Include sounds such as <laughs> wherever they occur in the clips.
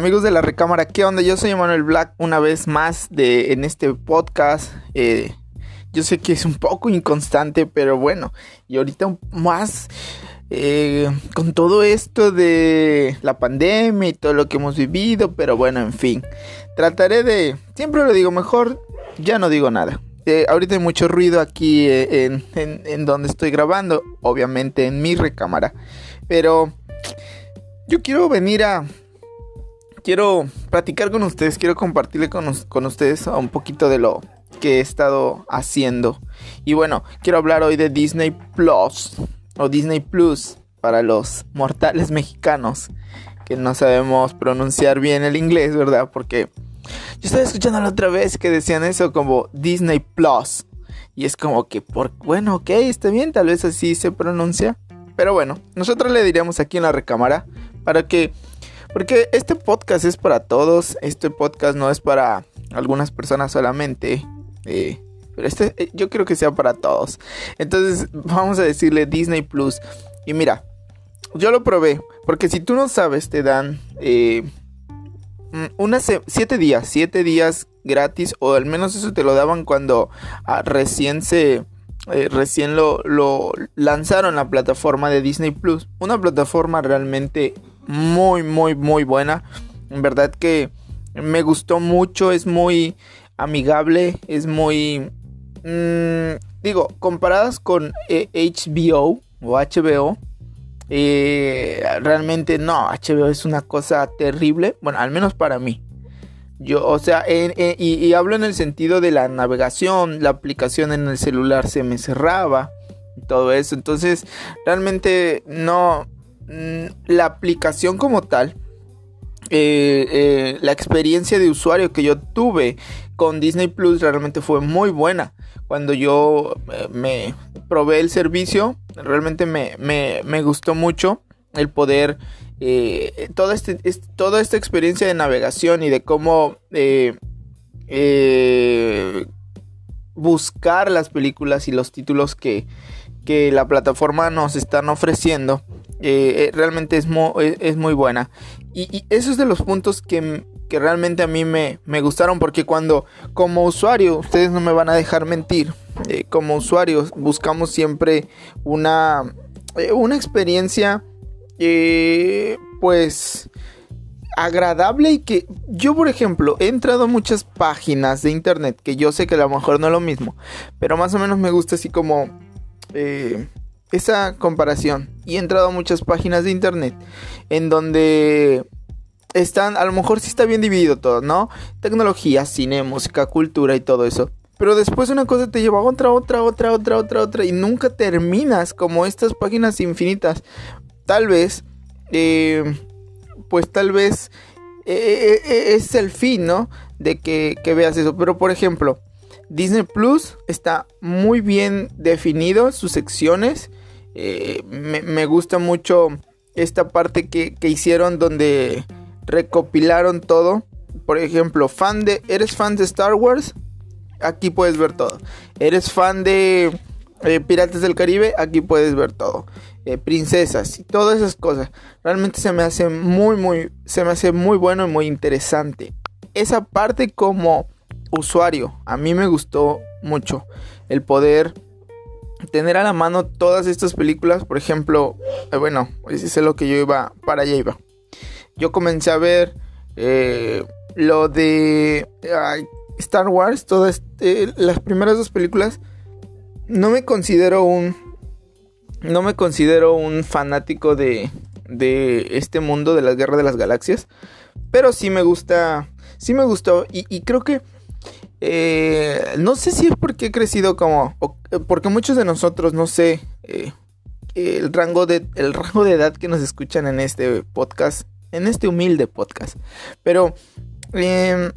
Amigos de la recámara, ¿qué onda? Yo soy Emanuel Black una vez más de, en este podcast. Eh, yo sé que es un poco inconstante, pero bueno, y ahorita más eh, con todo esto de la pandemia y todo lo que hemos vivido, pero bueno, en fin, trataré de, siempre lo digo mejor, ya no digo nada. Eh, ahorita hay mucho ruido aquí en, en donde estoy grabando, obviamente en mi recámara, pero yo quiero venir a quiero platicar con ustedes, quiero compartirle con, con, ustedes un poquito de lo que he estado haciendo. Y bueno, quiero hablar hoy de Disney Plus o Disney Plus para los mortales mexicanos que no sabemos pronunciar bien el inglés, ¿verdad? Porque yo estaba escuchando la otra vez que decían eso como Disney Plus. Y es como que, por, bueno, ok, está bien, tal vez así se pronuncia. Pero bueno, nosotros le diríamos aquí en la recámara para que porque este podcast es para todos, este podcast no es para algunas personas solamente. Eh, pero este eh, yo creo que sea para todos. Entonces vamos a decirle Disney Plus. Y mira, yo lo probé. Porque si tú no sabes, te dan eh, unas 7 días. 7 días gratis. O al menos eso te lo daban cuando ah, recién se... recién lo, lo lanzaron la plataforma de Disney Plus. Una plataforma realmente muy, muy, muy buena. En verdad que me gustó mucho, es muy amigable, es muy... Mm, digo, comparadas con HBO o HBO, eh, realmente no, HBO es una cosa terrible, bueno, al menos para mí. Yo, o sea, y, hablo en el sentido de la navegación, la aplicación en el celular se me cerraba y todo eso. Entonces, realmente no, la aplicación como tal, eh, eh, la experiencia de usuario que yo tuve con Disney Plus realmente fue muy buena. Cuando yo eh, me probé el servicio, realmente me, gustó mucho el poder, toda, este, toda esta experiencia de navegación y de cómo buscar las películas y los títulos que, que la plataforma nos están ofreciendo eh, eh, realmente es, es, muy buena. Y, eso es de los puntos que, realmente a mí me, gustaron porque cuando como usuario, ustedes no me van a dejar mentir, eh, como usuarios buscamos siempre una, una experiencia pues agradable y que yo por ejemplo he entrado a muchas páginas de internet que yo sé que a lo mejor no es lo mismo, pero más o menos me gusta así como esa comparación y he entrado a muchas páginas de internet en donde están, a lo mejor sí está bien dividido todo, ¿no? Tecnología, cine, música, cultura y todo eso. Pero después una cosa te lleva a otra, otra, otra, otra, otra, otra y nunca terminas como estas páginas infinitas. Tal vez, eh, pues tal vez eh, eh, es el fin, ¿no? De que, que veas eso. Pero por ejemplo, Disney Plus está muy bien definido sus secciones eh, me, gusta mucho esta parte que, hicieron donde recopilaron todo. Por ejemplo, fan de, ¿eres fan de Star Wars? Aquí puedes ver todo. ¿Eres fan de eh, Piratas del Caribe? Aquí puedes ver todo. Eh, princesas y todas esas cosas. Realmente se me hace muy, muy, se me hace muy bueno y muy interesante. Esa parte como usuario, a mí me gustó mucho el poder tener a la mano todas estas películas, por ejemplo, eh, bueno, ese es lo que yo iba, para allá iba. Yo comencé a ver eh, lo de Star Wars, todas este, las primeras dos películas. No me considero un, no me considero un fanático de, de este mundo de la guerra de las galaxias, pero sí me gusta, sí me gustó y creo que eh, no sé si es porque he crecido como... porque muchos de nosotros, no sé, eh, el, rango de, el rango de edad que nos escuchan en este podcast, en este humilde podcast. Pero... Em,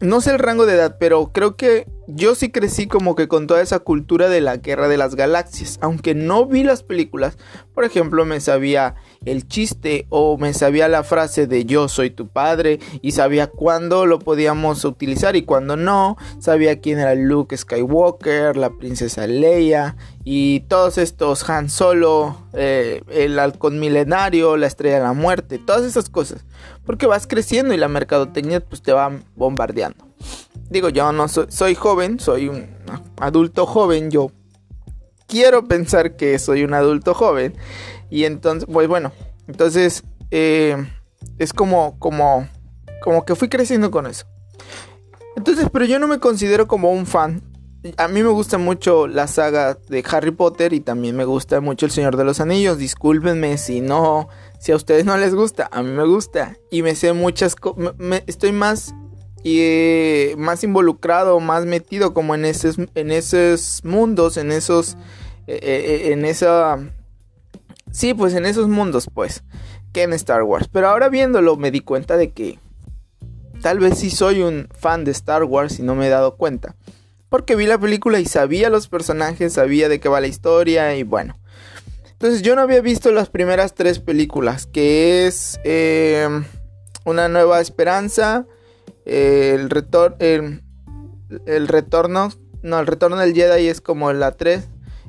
no sé el rango de edad, pero creo que yo sí crecí como que con toda esa cultura de la guerra de las galaxias. Aunque no vi las películas, por ejemplo, me sabía el chiste o me sabía la frase de yo soy tu padre y sabía cuándo lo podíamos utilizar y cuándo no. Sabía quién era Luke Skywalker, la princesa Leia y todos estos Han Solo, eh, el halcón milenario, la estrella de la muerte, todas esas cosas. Porque vas creciendo y la mercadotecnia pues te va bombardeando. Digo, yo no soy, soy joven, soy un adulto joven, yo quiero pensar que soy un adulto joven. Y entonces, pues bueno, entonces eh, es como, como, como que fui creciendo con eso. Entonces, pero yo no me considero como un fan a mí me gusta mucho la saga de Harry Potter y también me gusta mucho El Señor de los Anillos. Discúlpenme si no, si a ustedes no les gusta, a mí me gusta y me sé muchas cosas, estoy más y más involucrado, más metido como en esos en esos mundos, en esos eh, eh, en esa sí, pues en esos mundos, pues, que en Star Wars. Pero ahora viéndolo me di cuenta de que tal vez sí soy un fan de Star Wars y no me he dado cuenta. Porque vi la película y sabía los personajes, sabía de qué va la historia y bueno. Entonces yo no había visto las primeras tres películas, que es em, Una Nueva Esperanza, el, retor el, el, Retorno, no, el Retorno del Jedi es como la 3,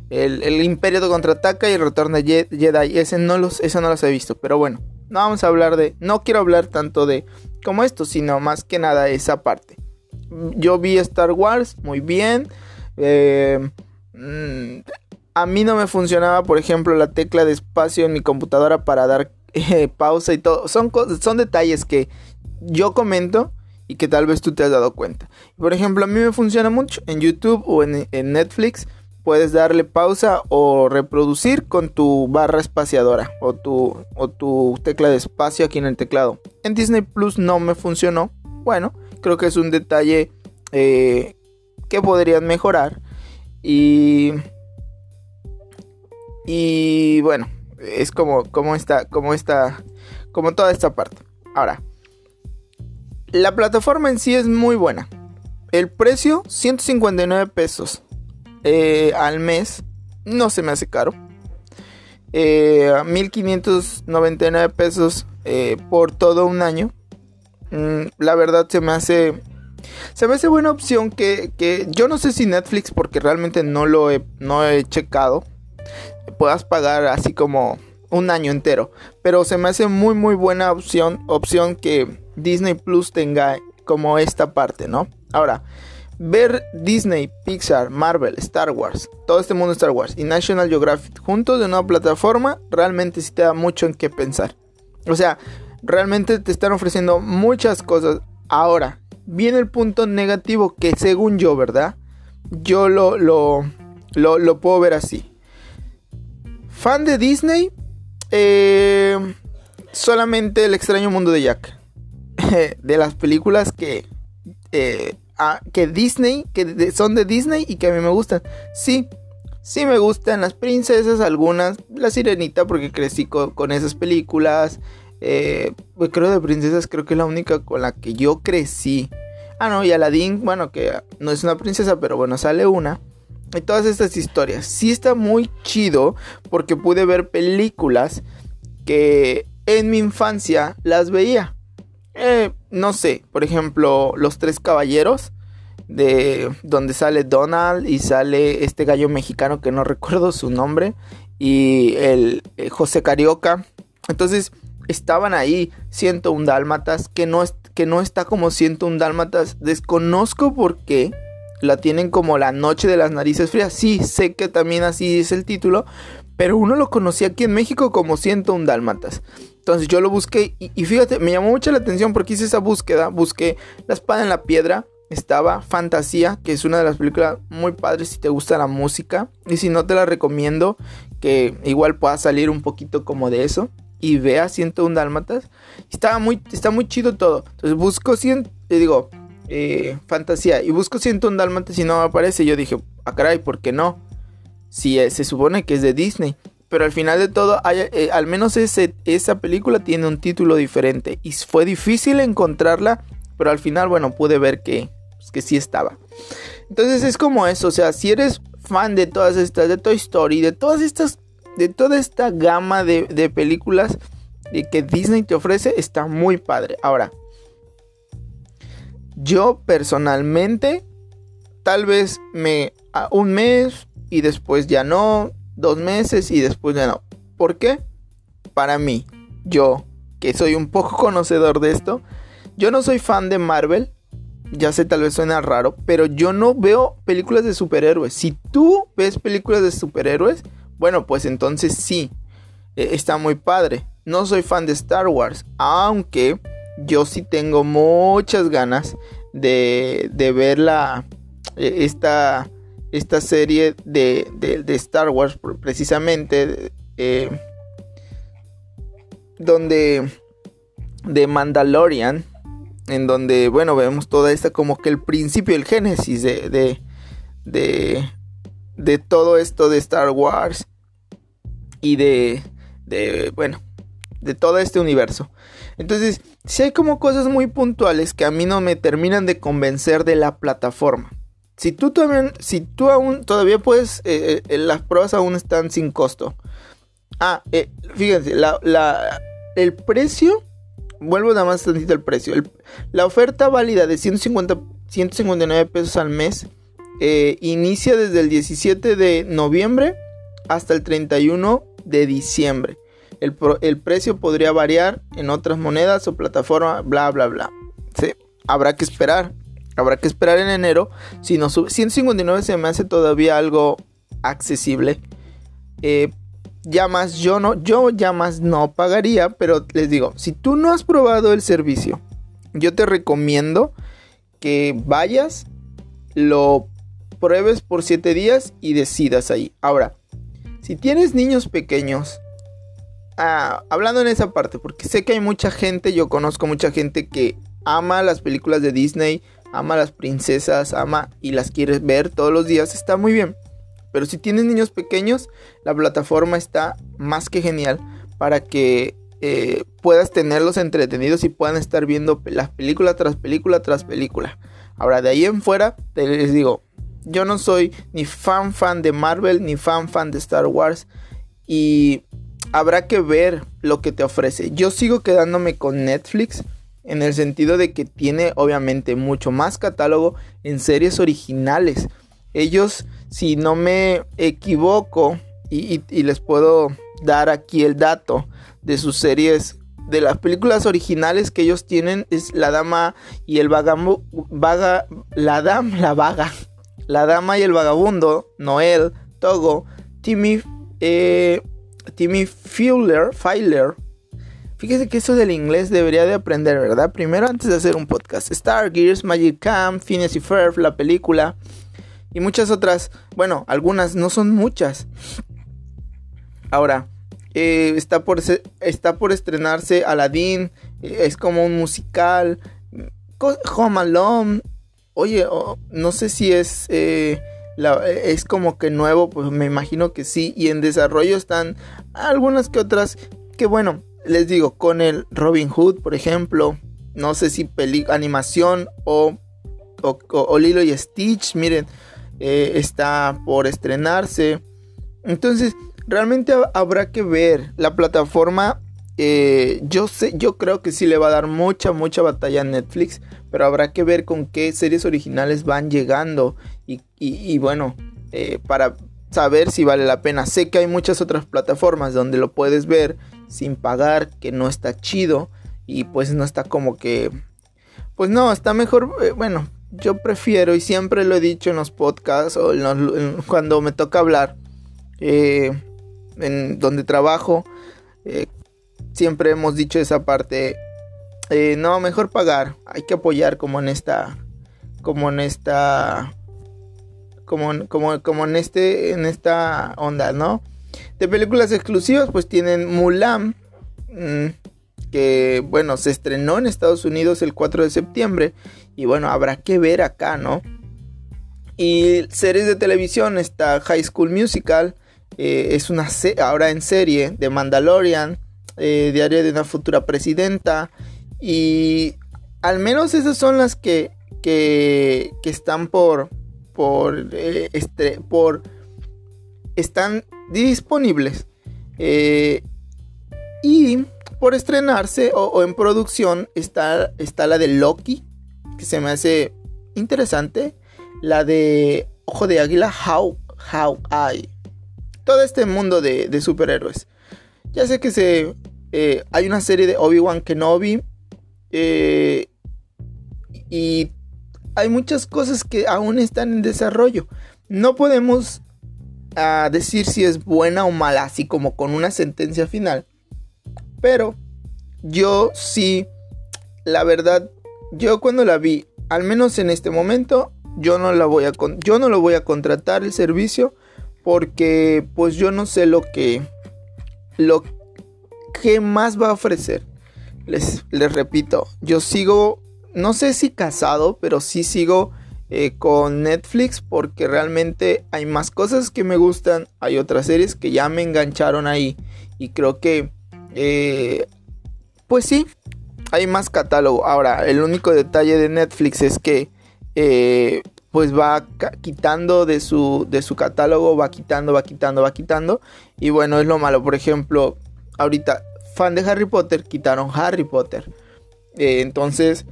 el, Imperio de Contraataca y el Retorno de Jedi, ese no los, eso no los he visto, pero bueno, no vamos a hablar de, no quiero hablar tanto de como esto, sino más que nada esa parte yo vi Star Wars muy bien. Eh, mm, a mí no me funcionaba, por ejemplo, la tecla de espacio en mi computadora para dar eh, pausa y todo. Son, son detalles que yo comento y que tal vez tú te has dado cuenta. Por ejemplo, a mí me funciona mucho en YouTube o en Netflix. Puedes darle pausa o reproducir con tu barra espaciadora o tu, o tu tecla de espacio aquí en el teclado. En Disney Plus no me funcionó. Bueno, Creo que es un detalle eh, que podrían mejorar. Y, y bueno, es como, como, está, como, está, como toda esta parte. Ahora, la plataforma en sí es muy buena. El precio, 159 pesos eh, al mes. No se me hace caro. 1599 eh, pesos por todo un año. Mm, la verdad se me hace... Se me hace buena opción que, que, yo no sé si Netflix, porque realmente no lo he, no he checado, puedas pagar así como un año entero. Pero se me hace muy muy buena opción, opción que Disney Plus tenga como esta parte, ¿no? Ahora, ver Disney, Pixar, Marvel, Star Wars, todo este mundo Star Wars y National Geographic juntos de una plataforma, realmente sí te da mucho en qué pensar. O sea, Realmente te están ofreciendo muchas cosas. Ahora, viene el punto negativo que según yo, ¿verdad? Yo lo, lo, lo, puedo ver así. Fan de Disney, eh, solamente el extraño mundo de Jack. <laughs> de las películas que, eh, que Disney, que son de Disney y que a mí me gustan. Sí, sí me gustan las princesas, algunas. La sirenita porque crecí con esas películas. Eh, pues creo de princesas, creo que es la única con la que yo crecí. Ah, no, y Aladdin, bueno, que no es una princesa, pero bueno, sale una. Y todas estas historias. Sí está muy chido porque pude ver películas que en mi infancia las veía. Eh, no sé, por ejemplo, Los Tres Caballeros, de donde sale Donald y sale este gallo mexicano que no <laughs> recuerdo su nombre, y el eh, José Carioca. Entonces, estaban ahí 101 dálmatas, que no, que no está como 101 dálmatas. Desconozco por qué la tienen como la noche de las narices frías. Sí, sé que también así es el título, pero uno lo conocía aquí en México como 101 dálmatas. Entonces yo lo busqué y, fíjate, me llamó mucho la atención porque hice esa búsqueda. Busqué La espada en la piedra. Estaba Fantasía, que es una de las películas muy padres si te gusta la música. Y si no te la recomiendo, que igual pueda salir un poquito como de eso y vea 101 dálmatas. Estaba muy, está muy chido todo. Entonces busco 100, le digo, eh, fantasía, y busco 101 dálmatas y no me aparece. Yo dije, ah, caray, ¿por qué no? Si se supone que es de Disney. Pero al final de todo, eh, al menos esa película tiene un título diferente. Y fue difícil encontrarla, pero al final, bueno, pude ver que, pues, que sí estaba. Entonces es como eso, o sea, si eres fan de todas estas, de Toy Story, de todas estas de toda esta gama de, películas que Disney te ofrece está muy padre. Ahora, yo personalmente, tal vez me un mes, y después ya no, dos meses y después ya no. ¿Por qué? Para mí, yo, que soy un poco <laughs> conocedor de esto, yo no soy fan de Marvel, ya sé, tal vez suena raro, pero yo no veo películas de superhéroes. Si tú ves películas de superhéroes, bueno, pues entonces sí, e, está muy padre. No soy fan de Star Wars, aunque yo sí tengo muchas ganas de, de ver la, e, esta, esta serie de, de, Star Wars, precisamente, eh, donde de Mandalorian en donde, bueno, vemos toda esta como que el principio, el génesis de, de, de, todo esto de Star Wars y de, de, bueno, de todo este universo. Entonces, si hay como cosas muy puntuales que a mí no me terminan de convencer de la plataforma. Si tú también, si tú aún todavía puedes, eh, eh, las pruebas aún están sin costo. Ah, eh, fíjense, la, el precio vuelvo nada más tantito el precio. la oferta válida de 150, 159 pesos al mes eh, inicia desde el 17 de noviembre hasta el 31 de diciembre. El, el, precio podría variar en otras monedas o plataforma, bla, bla, bla. Sí, habrá que esperar. Habrá que esperar en enero. Si no sube, 159 se me hace todavía algo accesible. Eh, ya más yo no, yo ya más no pagaría, pero les digo, si tú no has probado el servicio, yo te recomiendo que vayas, lo pruebes por 7 días y decidas ahí. Ahora, si tienes niños pequeños, ah, hablando en esa parte, porque sé que hay mucha gente, yo conozco mucha gente que ama las películas de Disney, ama las princesas, ama y las quieres ver todos los días, está muy bien. Pero si tienes niños pequeños, la plataforma está más que genial para que eh, puedas tenerlos entretenidos y puedan estar viendo las películas tras película tras película. Ahora, de ahí en fuera, te les digo, yo no soy ni fan fan de Marvel ni fan fan de Star Wars y habrá que ver lo que te ofrece. Yo sigo quedándome con Netflix en el sentido de que tiene obviamente mucho más catálogo en series originales. Ellos si no me equivoco, y, les puedo dar aquí el dato de sus series, de las películas originales que ellos tienen, es La Dama y el Vagabundo, vaga, la Dama, la Vaga, La Dama y el Vagabundo, Noel, Togo, Timmy, eh, Timmy Fuller, Filer. Fíjese que eso del inglés debería de aprender, ¿verdad? Primero antes de hacer un podcast. Star Gears, Magic Camp, Phineas y Ferb, la película y muchas otras. Bueno, algunas, no son muchas. Ahora, eh, está, por por estrenarse Aladdin, eh, es como un musical. Home Alone, oye, no sé si es, eh, es como que nuevo, pues me imagino que sí. Y en desarrollo están algunas que otras que bueno, les digo, con el Robin Hood, por ejemplo. No sé si animación o, o, Lilo y Stitch, miren eh, está por estrenarse. Entonces, realmente habrá que ver la plataforma. Eh, yo sé, yo creo que sí le va a dar mucha, mucha batalla a Netflix, pero habrá que ver con qué series originales van llegando y, bueno, eh, para saber si vale la pena. Sé que hay muchas otras plataformas donde lo puedes ver sin pagar, que no está chido y pues no está como que, pues no, está mejor, bueno, yo prefiero, y siempre lo he dicho en los podcasts o cuando me toca hablar, eh, en donde trabajo, eh, siempre hemos dicho esa parte, eh, no, mejor pagar, hay que apoyar como en esta, como en esta, como, como, como en este, en esta onda, ¿no? De películas exclusivas, pues tienen Mulan, mm, que bueno, se estrenó en Estados Unidos el 4 de septiembre y bueno, habrá que ver acá, ¿no? Y series de televisión está High School Musical, eh, es una ahora en serie de Mandalorian, eh, Diario de una futura presidenta y al menos esas son las que, que, que están por, por, eh, por, están disponibles. y por estrenarse o, en producción está, está la de Loki, que se me hace interesante. La de Ojo de Águila, Hawkeye. Todo este mundo de, superhéroes. Ya sé que se, eh, hay una serie de Obi-Wan Kenobi. Eh, y hay muchas cosas que aún están en desarrollo. No podemos ah, decir si es buena o mala, así como con una sentencia final. Pero yo sí, la verdad, yo cuando la vi, al menos en este momento, yo no la voy a yo no lo voy a contratar el servicio porque pues yo no sé lo que lo que más va a ofrecer. Les, les repito, yo sigo no sé si casado, pero sí sigo eh, con Netflix porque realmente hay más cosas que me gustan, hay otras series que ya me engancharon ahí y creo que eh, pues sí, hay más catálogo. Ahora, el único detalle de Netflix es que eh, pues va quitando de su, de su catálogo, va quitando, va quitando, va quitando. Y bueno, es lo malo. Por ejemplo, ahorita, fan de Harry Potter, quitaron Harry Potter. entonces,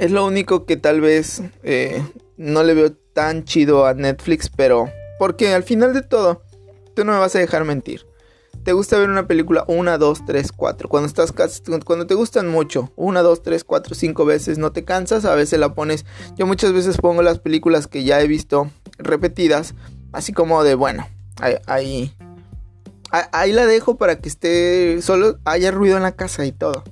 es lo único que tal vez eh, no le veo tan chido a Netflix, pero porque al final de todo, tú no me vas a dejar mentir. Te gusta ver una película una, dos, tres, cuatro. Cuando estás cuando te gustan mucho, una, dos, tres, cuatro, cinco veces, no te cansas, a veces la pones. Yo muchas veces pongo las películas que ya he visto repetidas, así como de bueno, ahí, ahí la dejo para que esté solo haya ruido en la casa y todo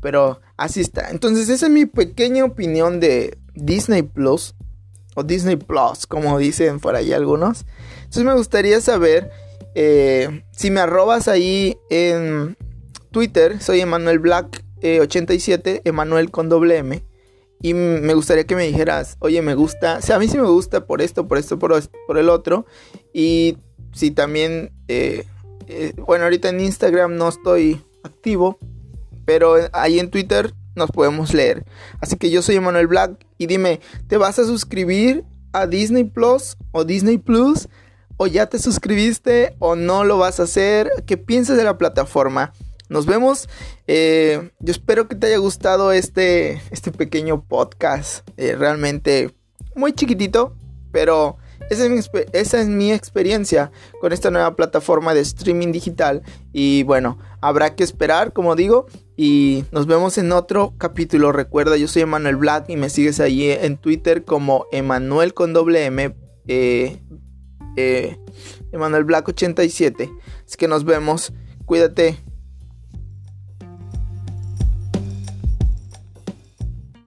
pero así está. Entonces, esa es mi pequeña opinión de Disney Plus. O Disney Plus, como dicen por ahí algunos. Entonces me gustaría saber eh, si me arrobas ahí en Twitter. Soy Emanuel Black 87, eh, Emanuel con doble M. Y me gustaría que me dijeras, oye, me gusta, o sea, a mí sí me gusta por esto, por esto, por, por el otro. Y si también, eh, bueno, ahorita en Instagram no estoy activo, pero ahí en Twitter nos podemos leer. Así que yo soy Emanuel Black y dime, ¿te vas a suscribir a Disney Plus o Disney Plus? ¿O ya te suscribiste o no lo vas a hacer? ¿Qué piensas de la plataforma? Nos vemos. Eh, yo espero que te haya gustado este, este pequeño podcast. Eh, realmente muy chiquitito, pero esa es, mi, experiencia con esta nueva plataforma de streaming digital. Y bueno, habrá que esperar, como digo. Y nos vemos en otro capítulo. Recuerda, yo soy Emanuel Black y me sigues ahí en Twitter como Emanuel con doble M. Eh, eh, Emanuel Black 87. Así que nos vemos. Cuídate.